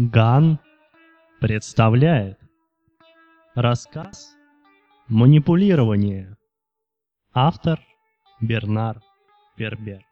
Ган представляет Рассказ «Манипулирование» Автор Бернар Пербер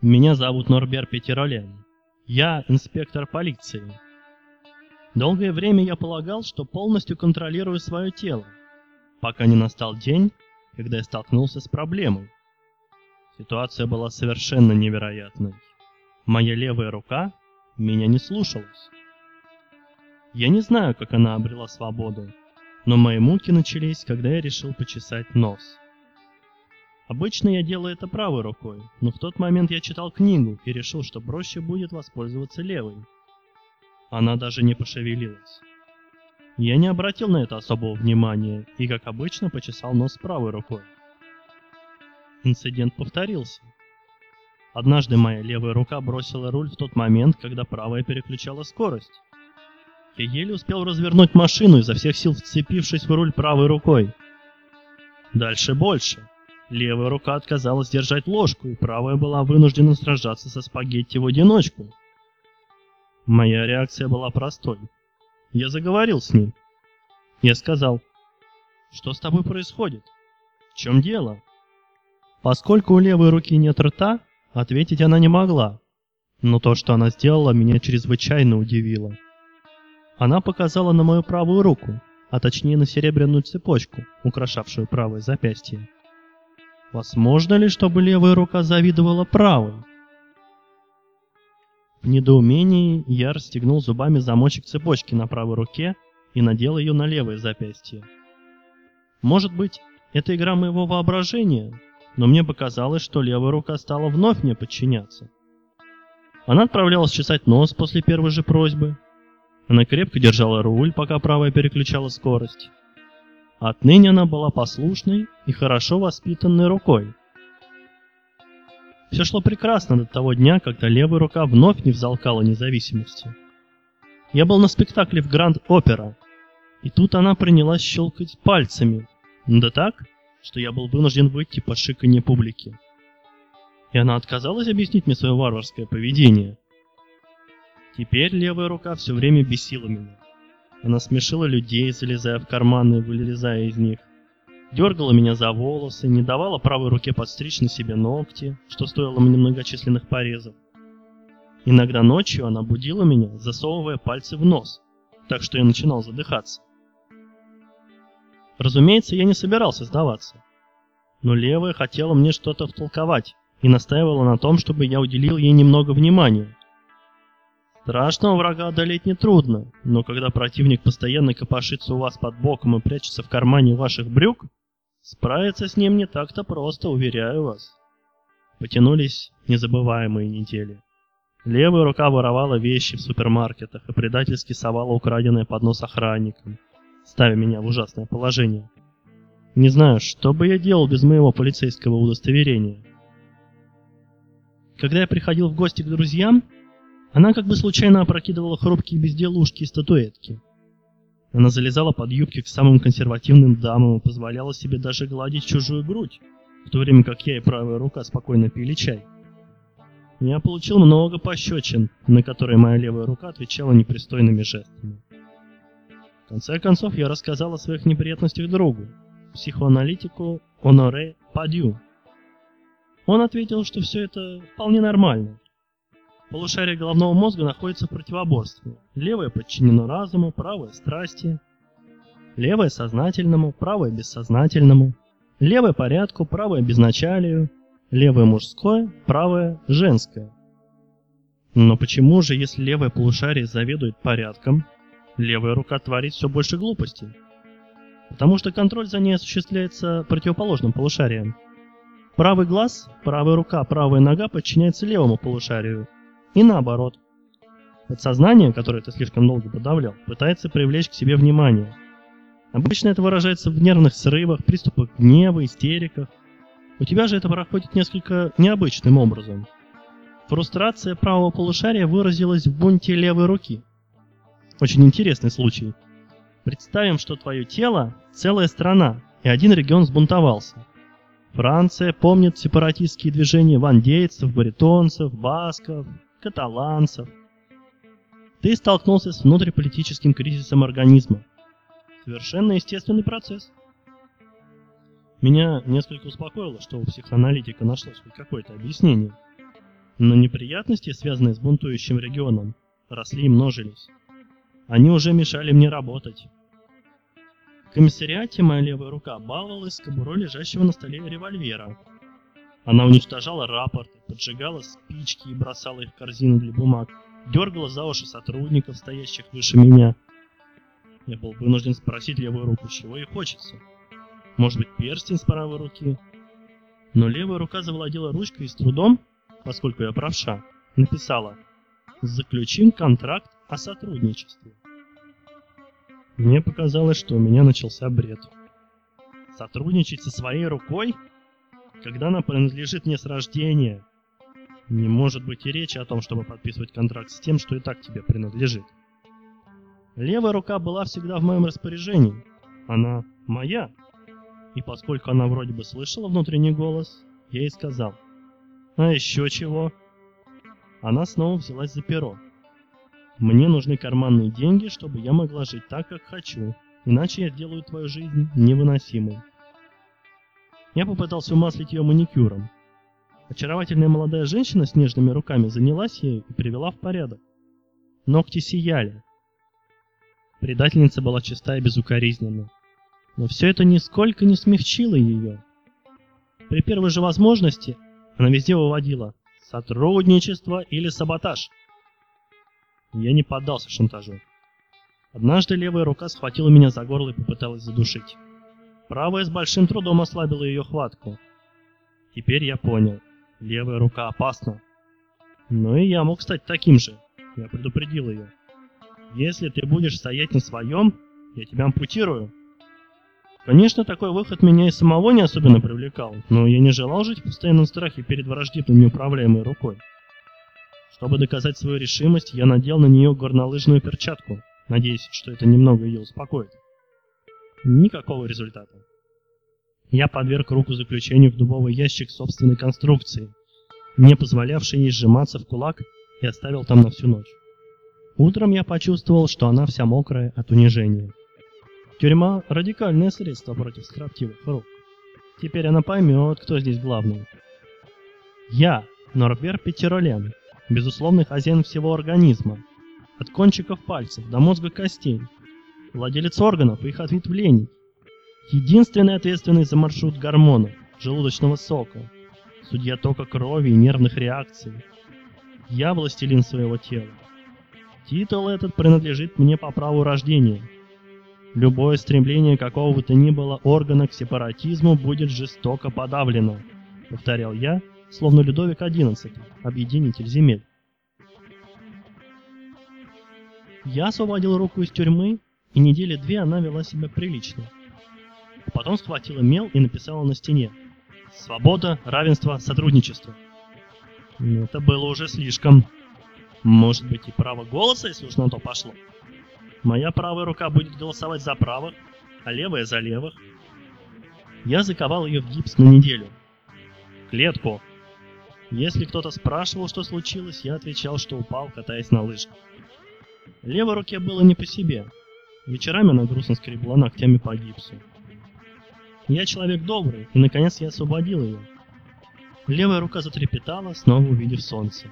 Меня зовут Норбер Петеролен. Я инспектор полиции. Долгое время я полагал, что полностью контролирую свое тело, пока не настал день, когда я столкнулся с проблемой. Ситуация была совершенно невероятной. Моя левая рука меня не слушалась. Я не знаю, как она обрела свободу, но мои муки начались, когда я решил почесать нос. Обычно я делаю это правой рукой, но в тот момент я читал книгу и решил, что проще будет воспользоваться левой. Она даже не пошевелилась. Я не обратил на это особого внимания и, как обычно, почесал нос правой рукой. Инцидент повторился. Однажды моя левая рука бросила руль в тот момент, когда правая переключала скорость. Я еле успел развернуть машину, изо всех сил вцепившись в руль правой рукой. Дальше больше. Левая рука отказалась держать ложку, и правая была вынуждена сражаться со спагетти в одиночку. Моя реакция была простой. Я заговорил с ним. Я сказал, что с тобой происходит? В чем дело? Поскольку у левой руки нет рта, ответить она не могла. Но то, что она сделала, меня чрезвычайно удивило. Она показала на мою правую руку, а точнее на серебряную цепочку, украшавшую правое запястье. Возможно ли, чтобы левая рука завидовала правой? В недоумении я расстегнул зубами замочек цепочки на правой руке и надел ее на левое запястье. Может быть, это игра моего воображения, но мне показалось, что левая рука стала вновь мне подчиняться. Она отправлялась чесать нос после первой же просьбы. Она крепко держала руль, пока правая переключала скорость. Отныне она была послушной и хорошо воспитанной рукой. Все шло прекрасно до того дня, когда левая рука вновь не взалкала независимости. Я был на спектакле в Гранд-Опера, и тут она принялась щелкать пальцами, да так, что я был вынужден выйти под шиканье публики. И она отказалась объяснить мне свое варварское поведение. Теперь левая рука все время бесила меня. Она смешила людей, залезая в карманы и вылезая из них дергала меня за волосы, не давала правой руке подстричь на себе ногти, что стоило мне многочисленных порезов. Иногда ночью она будила меня, засовывая пальцы в нос, так что я начинал задыхаться. Разумеется, я не собирался сдаваться. Но левая хотела мне что-то втолковать и настаивала на том, чтобы я уделил ей немного внимания. Страшного врага одолеть нетрудно, но когда противник постоянно копошится у вас под боком и прячется в кармане ваших брюк, Справиться с ним не так-то просто, уверяю вас. Потянулись незабываемые недели. Левая рука воровала вещи в супермаркетах и предательски совала украденное под нос охранникам, ставя меня в ужасное положение. Не знаю, что бы я делал без моего полицейского удостоверения. Когда я приходил в гости к друзьям, она как бы случайно опрокидывала хрупкие безделушки и статуэтки – она залезала под юбки к самым консервативным дамам и позволяла себе даже гладить чужую грудь, в то время как я и правая рука спокойно пили чай. Я получил много пощечин, на которые моя левая рука отвечала непристойными жестами. В конце концов, я рассказал о своих неприятностях другу, психоаналитику Оноре Падью. Он ответил, что все это вполне нормально, Полушарие головного мозга находится в противоборстве. Левое подчинено разуму, правое – страсти. Левое – сознательному, правое – бессознательному. Левое – порядку, правое – безначалию. Левое – мужское, правое – женское. Но почему же, если левое полушарие заведует порядком, левая рука творит все больше глупостей? Потому что контроль за ней осуществляется противоположным полушарием. Правый глаз, правая рука, правая нога подчиняется левому полушарию, и наоборот. Подсознание, которое ты слишком долго подавлял, пытается привлечь к себе внимание. Обычно это выражается в нервных срывах, приступах гнева, истериках. У тебя же это проходит несколько необычным образом. Фрустрация правого полушария выразилась в бунте левой руки. Очень интересный случай. Представим, что твое тело – целая страна, и один регион сбунтовался. Франция помнит сепаратистские движения вандейцев, баритонцев, басков, каталанцев. Ты столкнулся с внутриполитическим кризисом организма. Совершенно естественный процесс. Меня несколько успокоило, что у психоаналитика нашлось хоть какое-то объяснение. Но неприятности, связанные с бунтующим регионом, росли и множились. Они уже мешали мне работать. В комиссариате моя левая рука баловалась с кобурой лежащего на столе револьвера. Она уничтожала рапорты, поджигала спички и бросала их в корзину для бумаг, дергала за уши сотрудников, стоящих выше меня. Я был вынужден спросить левую руку, чего ей хочется. Может быть, перстень с правой руки? Но левая рука завладела ручкой и с трудом, поскольку я правша, написала «Заключим контракт о сотрудничестве». Мне показалось, что у меня начался бред. Сотрудничать со своей рукой, когда она принадлежит мне с рождения, не может быть и речи о том, чтобы подписывать контракт с тем, что и так тебе принадлежит. Левая рука была всегда в моем распоряжении. Она моя. И поскольку она вроде бы слышала внутренний голос, я ей сказал. А еще чего? Она снова взялась за перо. Мне нужны карманные деньги, чтобы я могла жить так, как хочу, иначе я сделаю твою жизнь невыносимой. Я попытался умаслить ее маникюром. Очаровательная молодая женщина с нежными руками занялась ею и привела в порядок. Ногти сияли. Предательница была чиста и безукоризненна. Но все это нисколько не смягчило ее. При первой же возможности она везде выводила сотрудничество или саботаж. Я не поддался шантажу. Однажды левая рука схватила меня за горло и попыталась задушить. Правая с большим трудом ослабила ее хватку. Теперь я понял, левая рука опасна. Но и я мог стать таким же. Я предупредил ее. Если ты будешь стоять на своем, я тебя ампутирую. Конечно, такой выход меня и самого не особенно привлекал, но я не желал жить в постоянном страхе перед враждебной неуправляемой рукой. Чтобы доказать свою решимость, я надел на нее горнолыжную перчатку, надеясь, что это немного ее успокоит. Никакого результата. Я подверг руку заключению в дубовый ящик собственной конструкции, не позволявший ей сжиматься в кулак, и оставил там на всю ночь. Утром я почувствовал, что она вся мокрая от унижения. Тюрьма – радикальное средство против строптивых рук. Теперь она поймет, кто здесь главный. Я, Норбер Петеролен, безусловный хозяин всего организма, от кончиков пальцев до мозга костей, владелец органов и их ответвлений, единственный ответственный за маршрут гормонов, желудочного сока, судья тока крови и нервных реакций. Я властелин своего тела. Титул этот принадлежит мне по праву рождения – Любое стремление какого бы то ни было органа к сепаратизму будет жестоко подавлено, повторял я, словно Людовик XI, объединитель земель. Я освободил руку из тюрьмы, и недели две она вела себя прилично. Потом схватила мел и написала на стене «Свобода, равенство, сотрудничество». Это было уже слишком. Может быть и право голоса, если уж на то пошло. Моя правая рука будет голосовать за правых, а левая за левых. Я заковал ее в гипс на неделю. Клетку. Если кто-то спрашивал, что случилось, я отвечал, что упал, катаясь на лыжах. Левой руке было не по себе. Вечерами она грустно скребла ногтями по гипсу. Я человек добрый, и наконец я освободил ее. Левая рука затрепетала, снова увидев солнце.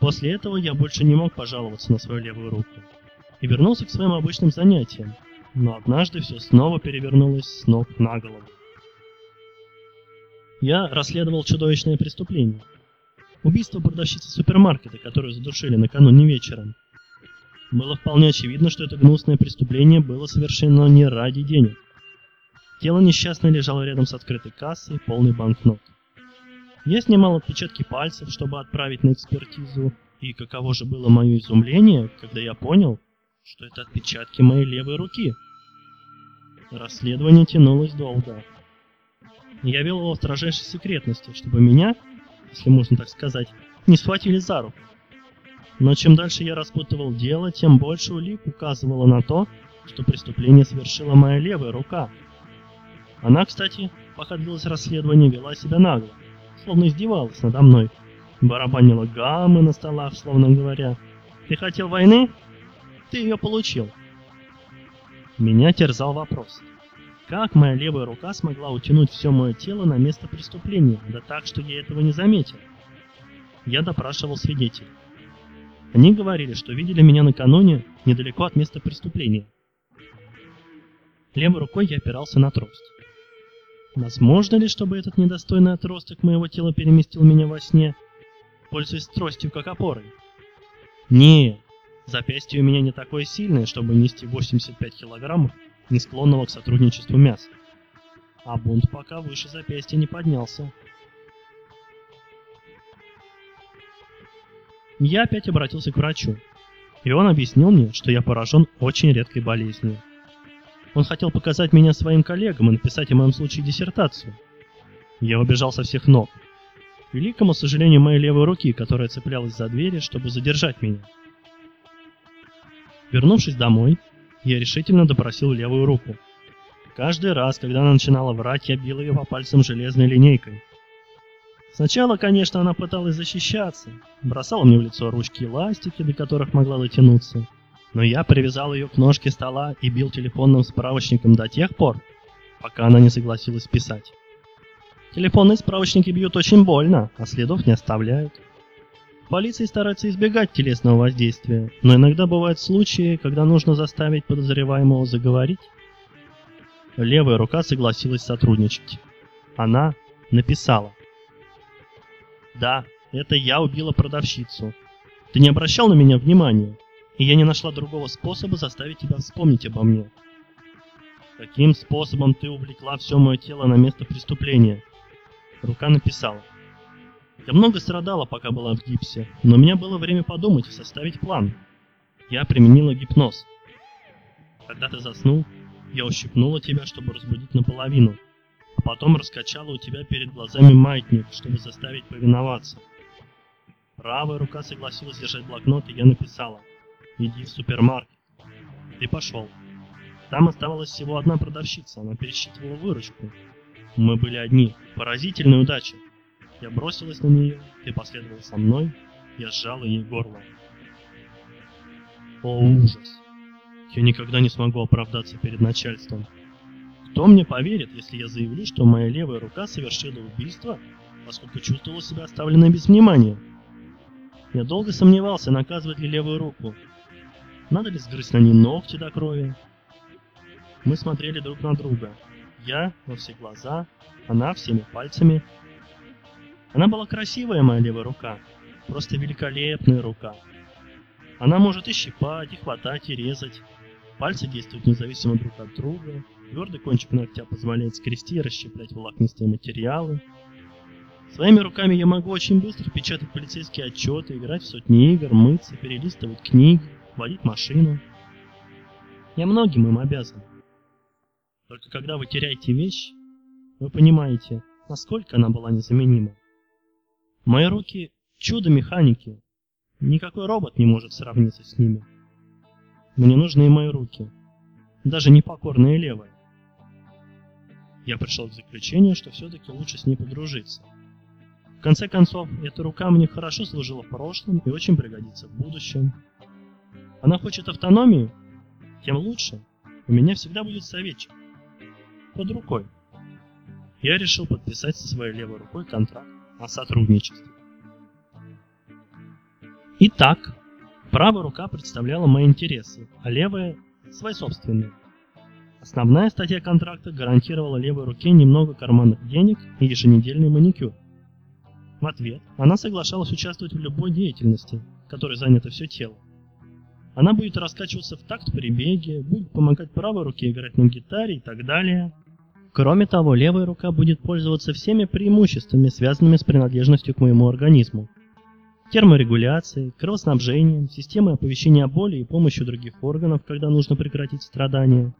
После этого я больше не мог пожаловаться на свою левую руку и вернулся к своим обычным занятиям, но однажды все снова перевернулось с ног на голову. Я расследовал чудовищное преступление. Убийство продавщицы супермаркета, которую задушили накануне вечером. Было вполне очевидно, что это гнусное преступление было совершено не ради денег. Тело несчастной лежало рядом с открытой кассой, полной банкнот. Я снимал отпечатки пальцев, чтобы отправить на экспертизу, и каково же было мое изумление, когда я понял, что это отпечатки моей левой руки. Расследование тянулось долго. Я вел его в строжайшей секретности, чтобы меня, если можно так сказать, не схватили за руку. Но чем дальше я распутывал дело, тем больше улик указывало на то, что преступление совершила моя левая рука. Она, кстати, пока длилось расследование, вела себя нагло, словно издевалась надо мной. Барабанила гаммы на столах, словно говоря, «Ты хотел войны? Ты ее получил». Меня терзал вопрос. Как моя левая рука смогла утянуть все мое тело на место преступления, да так, что я этого не заметил? Я допрашивал свидетелей. Они говорили, что видели меня накануне недалеко от места преступления. Левой рукой я опирался на трость. Возможно ли, чтобы этот недостойный отросток моего тела переместил меня во сне, пользуясь тростью как опорой? Нет, запястье у меня не такое сильное, чтобы нести 85 килограммов не склонного к сотрудничеству мяса. А бунт пока выше запястья не поднялся. Я опять обратился к врачу, и он объяснил мне, что я поражен очень редкой болезнью. Он хотел показать меня своим коллегам и написать о моем случае диссертацию. Я убежал со всех ног. К великому сожалению моей левой руки, которая цеплялась за двери, чтобы задержать меня. Вернувшись домой, я решительно допросил левую руку. Каждый раз, когда она начинала врать, я бил ее по пальцам железной линейкой. Сначала, конечно, она пыталась защищаться, бросала мне в лицо ручки и ластики, до которых могла дотянуться. Но я привязал ее к ножке стола и бил телефонным справочником до тех пор, пока она не согласилась писать. Телефонные справочники бьют очень больно, а следов не оставляют. Полиция старается избегать телесного воздействия, но иногда бывают случаи, когда нужно заставить подозреваемого заговорить. Левая рука согласилась сотрудничать. Она написала. «Да, это я убила продавщицу. Ты не обращал на меня внимания, и я не нашла другого способа заставить тебя вспомнить обо мне. Каким способом ты увлекла все мое тело на место преступления?» Рука написала. Я много страдала, пока была в гипсе, но у меня было время подумать и составить план. Я применила гипноз. Когда ты заснул, я ущипнула тебя, чтобы разбудить наполовину, а потом раскачала у тебя перед глазами маятник, чтобы заставить повиноваться. Правая рука согласилась держать блокнот, и я написала «Иди в супермаркет». Ты пошел. Там оставалась всего одна продавщица, она пересчитывала выручку. Мы были одни. Поразительная удача. Я бросилась на нее, ты последовал со мной, я сжала ей горло. О, ужас! Я никогда не смогу оправдаться перед начальством. Кто мне поверит, если я заявлю, что моя левая рука совершила убийство, поскольку чувствовала себя оставленной без внимания? Я долго сомневался, наказывать ли левую руку. Надо ли сгрызть на ней ногти до крови? Мы смотрели друг на друга. Я во все глаза, она всеми пальцами, она была красивая, моя левая рука. Просто великолепная рука. Она может и щипать, и хватать, и резать. Пальцы действуют независимо друг от друга. Твердый кончик ногтя позволяет скрести и расщеплять волокнистые материалы. Своими руками я могу очень быстро печатать полицейские отчеты, играть в сотни игр, мыться, перелистывать книги, водить машину. Я многим им обязан. Только когда вы теряете вещь, вы понимаете, насколько она была незаменима. Мои руки — чудо механики. Никакой робот не может сравниться с ними. Мне нужны и мои руки. Даже непокорные левые. Я пришел к заключению, что все-таки лучше с ней подружиться. В конце концов, эта рука мне хорошо служила в прошлом и очень пригодится в будущем. Она хочет автономию? Тем лучше. У меня всегда будет советчик. Под рукой. Я решил подписать со своей левой рукой контракт о сотрудничестве. Итак, правая рука представляла мои интересы, а левая – свои собственные. Основная статья контракта гарантировала левой руке немного карманных денег и еженедельный маникюр. В ответ она соглашалась участвовать в любой деятельности, которой занято все тело. Она будет раскачиваться в такт при беге, будет помогать правой руке играть на гитаре и так далее – Кроме того, левая рука будет пользоваться всеми преимуществами, связанными с принадлежностью к моему организму. Терморегуляцией, кровоснабжением, системой оповещения о боли и помощью других органов, когда нужно прекратить страдания,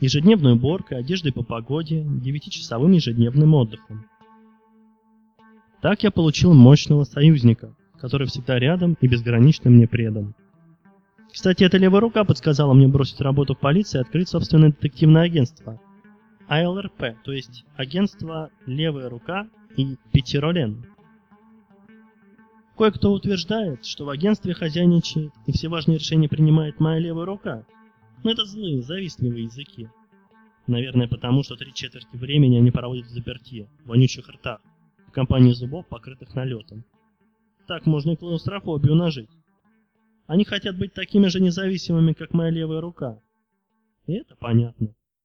ежедневной уборкой, одеждой по погоде, 9-часовым ежедневным отдыхом. Так я получил мощного союзника, который всегда рядом и безгранично мне предан. Кстати, эта левая рука подсказала мне бросить работу в полиции и открыть собственное детективное агентство – АЛРП, то есть агентство «Левая рука» и «Пятеролен». Кое-кто утверждает, что в агентстве хозяйничает и все важные решения принимает моя левая рука. Но это злые, завистливые языки. Наверное, потому что три четверти времени они проводят в заперти, в вонючих ртах, в компании зубов, покрытых налетом. Так можно и клаустрофобию нажить. Они хотят быть такими же независимыми, как моя левая рука. И это понятно.